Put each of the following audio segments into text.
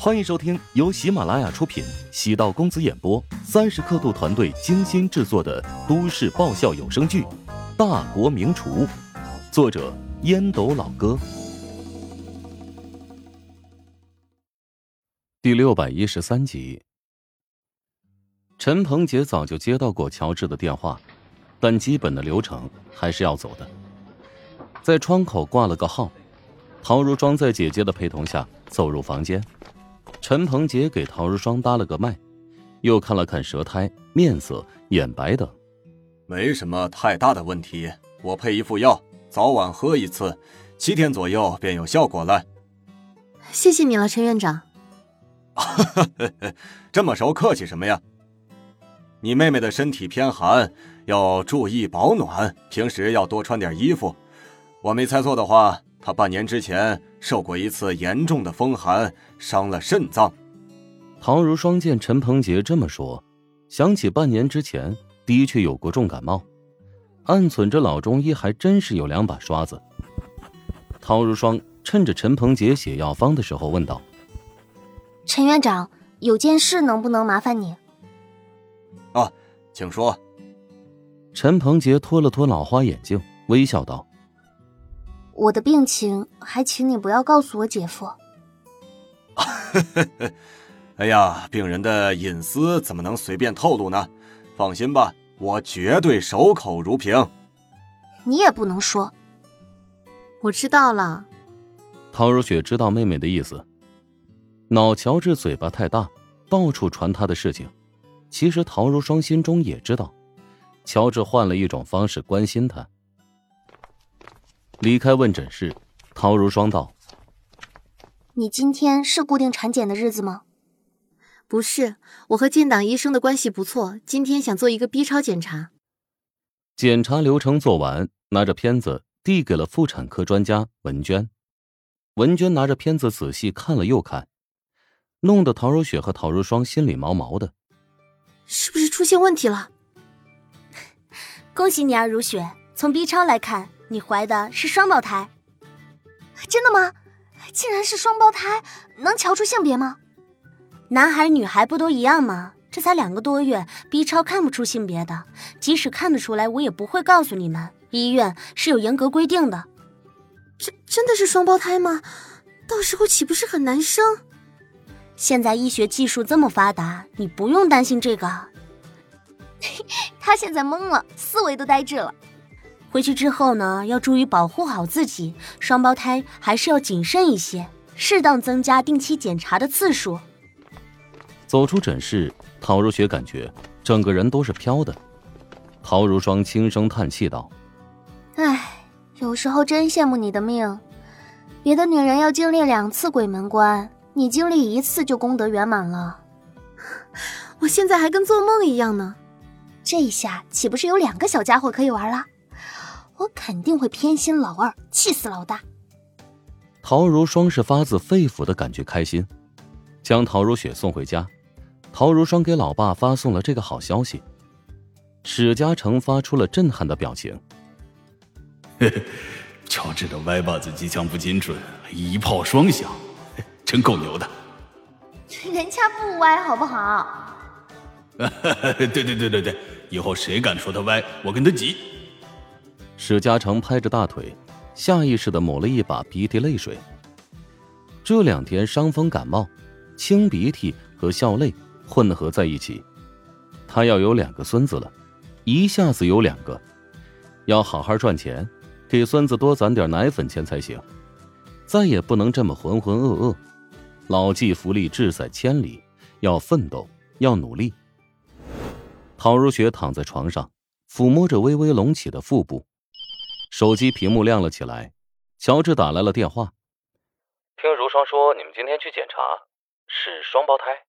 欢迎收听由喜马拉雅出品、喜道公子演播、三十刻度团队精心制作的都市爆笑有声剧《大国名厨》，作者烟斗老哥，第六百一十三集。陈鹏杰早就接到过乔治的电话，但基本的流程还是要走的。在窗口挂了个号，陶如霜在姐姐的陪同下走入房间。陈鹏杰给陶如霜搭了个脉，又看了看舌苔、面色、眼白等，没什么太大的问题。我配一副药，早晚喝一次，七天左右便有效果了。谢谢你了，陈院长。这么熟，客气什么呀？你妹妹的身体偏寒，要注意保暖，平时要多穿点衣服。我没猜错的话。他半年之前受过一次严重的风寒，伤了肾脏。陶如霜见陈鹏杰这么说，想起半年之前的确有过重感冒，暗存着老中医还真是有两把刷子。陶如霜趁着陈鹏杰写药方的时候问道：“陈院长，有件事能不能麻烦你？”“啊，请说。”陈鹏杰脱了脱老花眼镜，微笑道。我的病情，还请你不要告诉我姐夫。哎呀，病人的隐私怎么能随便透露呢？放心吧，我绝对守口如瓶。你也不能说。我知道了。陶如雪知道妹妹的意思。脑乔治嘴巴太大，到处传他的事情。其实陶如霜心中也知道，乔治换了一种方式关心他。离开问诊室，陶如霜道：“你今天是固定产检的日子吗？”“不是，我和建党医生的关系不错，今天想做一个 B 超检查。”检查流程做完，拿着片子递给了妇产科专家文娟。文娟拿着片子仔细看了又看，弄得陶如雪和陶如霜心里毛毛的。是不是出现问题了？恭喜你啊，如雪！从 B 超来看。你怀的是双胞胎，真的吗？竟然是双胞胎，能瞧出性别吗？男孩女孩不都一样吗？这才两个多月，B 超看不出性别的，即使看得出来，我也不会告诉你们。医院是有严格规定的。真真的是双胞胎吗？到时候岂不是很难生？现在医学技术这么发达，你不用担心这个。他现在懵了，思维都呆滞了。回去之后呢，要注意保护好自己。双胞胎还是要谨慎一些，适当增加定期检查的次数。走出诊室，陶如雪感觉整个人都是飘的。陶如霜轻声叹气道：“唉，有时候真羡慕你的命。别的女人要经历两次鬼门关，你经历一次就功德圆满了。我现在还跟做梦一样呢。这一下岂不是有两个小家伙可以玩了？”我肯定会偏心老二，气死老大。陶如霜是发自肺腑的感觉开心，将陶如雪送回家。陶如霜给老爸发送了这个好消息。史嘉诚发出了震撼的表情。乔治的歪把子机枪不精准，一炮双响，真够牛的。人家不歪，好不好？对对对对对，以后谁敢说他歪，我跟他急。史嘉诚拍着大腿，下意识的抹了一把鼻涕泪水。这两天伤风感冒，清鼻涕和笑泪混合在一起，他要有两个孙子了，一下子有两个，要好好赚钱，给孙子多攒点奶粉钱才行，再也不能这么浑浑噩噩。老骥伏枥，志在千里，要奋斗，要努力。陶如雪躺在床上，抚摸着微微隆起的腹部。手机屏幕亮了起来，乔治打来了电话。听如霜说你们今天去检查，是双胞胎。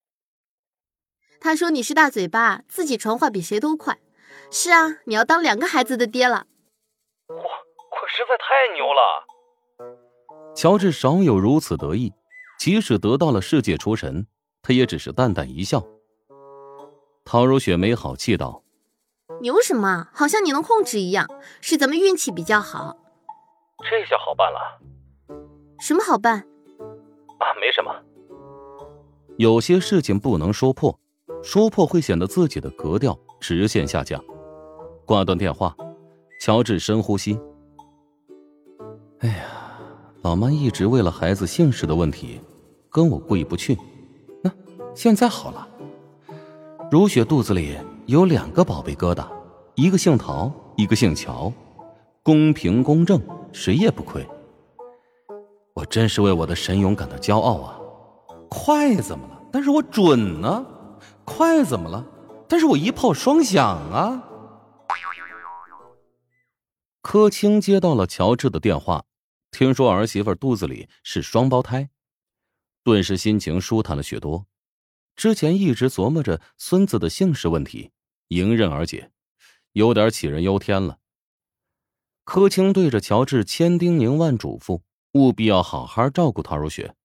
他说你是大嘴巴，自己传话比谁都快。是啊，你要当两个孩子的爹了。哇，我实在太牛了！乔治少有如此得意，即使得到了世界厨神，他也只是淡淡一笑。陶如雪没好气道。牛什么？好像你能控制一样，是咱们运气比较好。这下好办了。什么好办？啊，没什么。有些事情不能说破，说破会显得自己的格调直线下降。挂断电话，乔治深呼吸。哎呀，老妈一直为了孩子姓氏的问题跟我过意不去。那现在好了，如雪肚子里有两个宝贝疙瘩，一个姓陶，一个姓乔，公平公正，谁也不亏。我真是为我的神勇感到骄傲啊！快怎么了？但是我准呢。快怎么了？但是我一炮双响啊！柯青接到了乔治的电话，听说儿媳妇肚子里是双胞胎，顿时心情舒坦了许多。之前一直琢磨着孙子的姓氏问题，迎刃而解，有点杞人忧天了。柯青对着乔治千叮咛万嘱咐，务必要好好照顾陶如雪。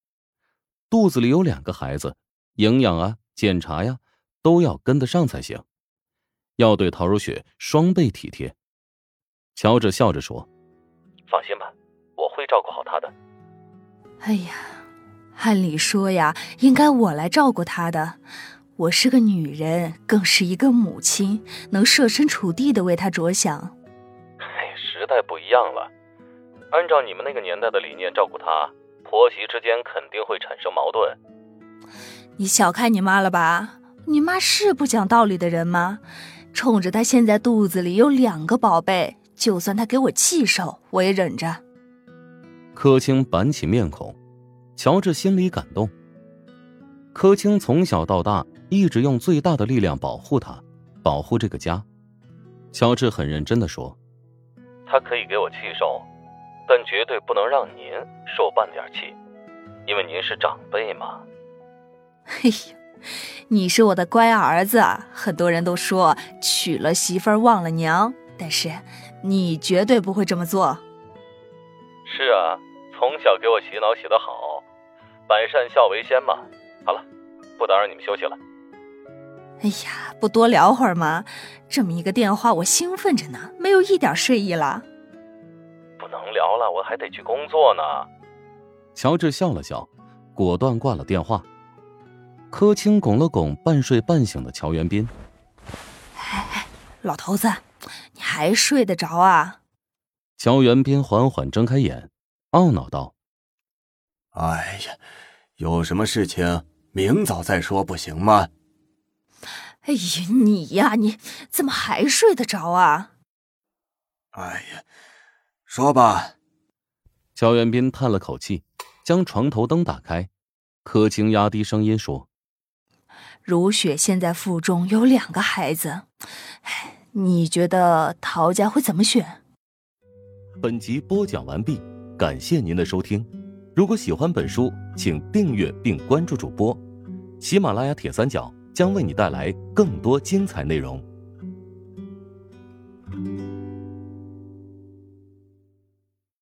肚子里有两个孩子，营养啊、检查呀，都要跟得上才行。要对陶如雪双倍体贴。乔治笑着说：“放心吧，我会照顾好她的。”哎呀，按理说呀，应该我来照顾她的。我是个女人，更是一个母亲，能设身处地的为她着想。哎，时代不一样了，按照你们那个年代的理念照顾她，婆媳之间肯定会产生矛盾。你小看你妈了吧？你妈是不讲道理的人吗？冲着她现在肚子里有两个宝贝。就算她给我气受，我也忍着。柯青板起面孔，乔治心里感动。柯青从小到大一直用最大的力量保护他，保护这个家。乔治很认真的说：“他可以给我气受，但绝对不能让您受半点气，因为您是长辈嘛。”哎呀，你是我的乖儿子，很多人都说娶了媳妇忘了娘，但是。你绝对不会这么做。是啊，从小给我洗脑洗得好，百善孝为先嘛。好了，不打扰你们休息了。哎呀，不多聊会儿吗？这么一个电话，我兴奋着呢，没有一点睡意了。不能聊了，我还得去工作呢。乔治笑了笑，果断挂了电话。柯青拱了拱半睡半醒的乔元斌。哎哎，老头子。你还睡得着啊？乔元斌缓缓睁开眼，懊恼道：“哎呀，有什么事情明早再说不行吗？”哎呀，你呀，你怎么还睡得着啊？哎呀，说吧。乔元斌叹了口气，将床头灯打开。柯青压低声音说：“如雪现在腹中有两个孩子。”哎。你觉得陶家会怎么选？本集播讲完毕，感谢您的收听。如果喜欢本书，请订阅并关注主播。喜马拉雅铁三角将为你带来更多精彩内容。